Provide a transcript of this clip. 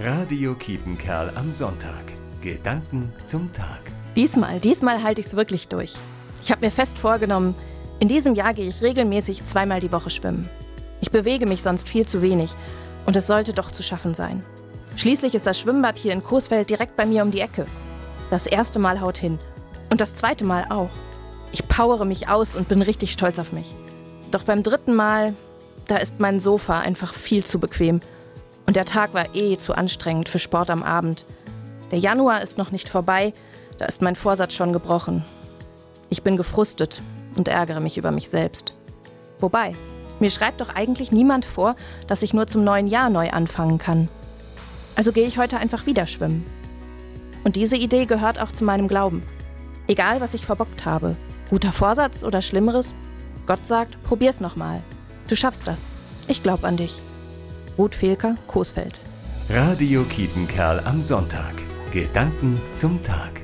Radio Kiepenkerl am Sonntag. Gedanken zum Tag. Diesmal, diesmal halte ich es wirklich durch. Ich habe mir fest vorgenommen, in diesem Jahr gehe ich regelmäßig zweimal die Woche schwimmen. Ich bewege mich sonst viel zu wenig und es sollte doch zu schaffen sein. Schließlich ist das Schwimmbad hier in Coesfeld direkt bei mir um die Ecke. Das erste Mal haut hin und das zweite Mal auch. Ich powere mich aus und bin richtig stolz auf mich. Doch beim dritten Mal, da ist mein Sofa einfach viel zu bequem und der Tag war eh zu anstrengend für Sport am Abend. Der Januar ist noch nicht vorbei, da ist mein Vorsatz schon gebrochen. Ich bin gefrustet und ärgere mich über mich selbst. Wobei, mir schreibt doch eigentlich niemand vor, dass ich nur zum neuen Jahr neu anfangen kann. Also gehe ich heute einfach wieder schwimmen. Und diese Idee gehört auch zu meinem Glauben. Egal, was ich verbockt habe, guter Vorsatz oder Schlimmeres, Gott sagt, probier's nochmal. Du schaffst das. Ich glaub an dich. Ruth Fehlker, Coesfeld. Radio Kiepenkerl am Sonntag. Gedanken zum Tag.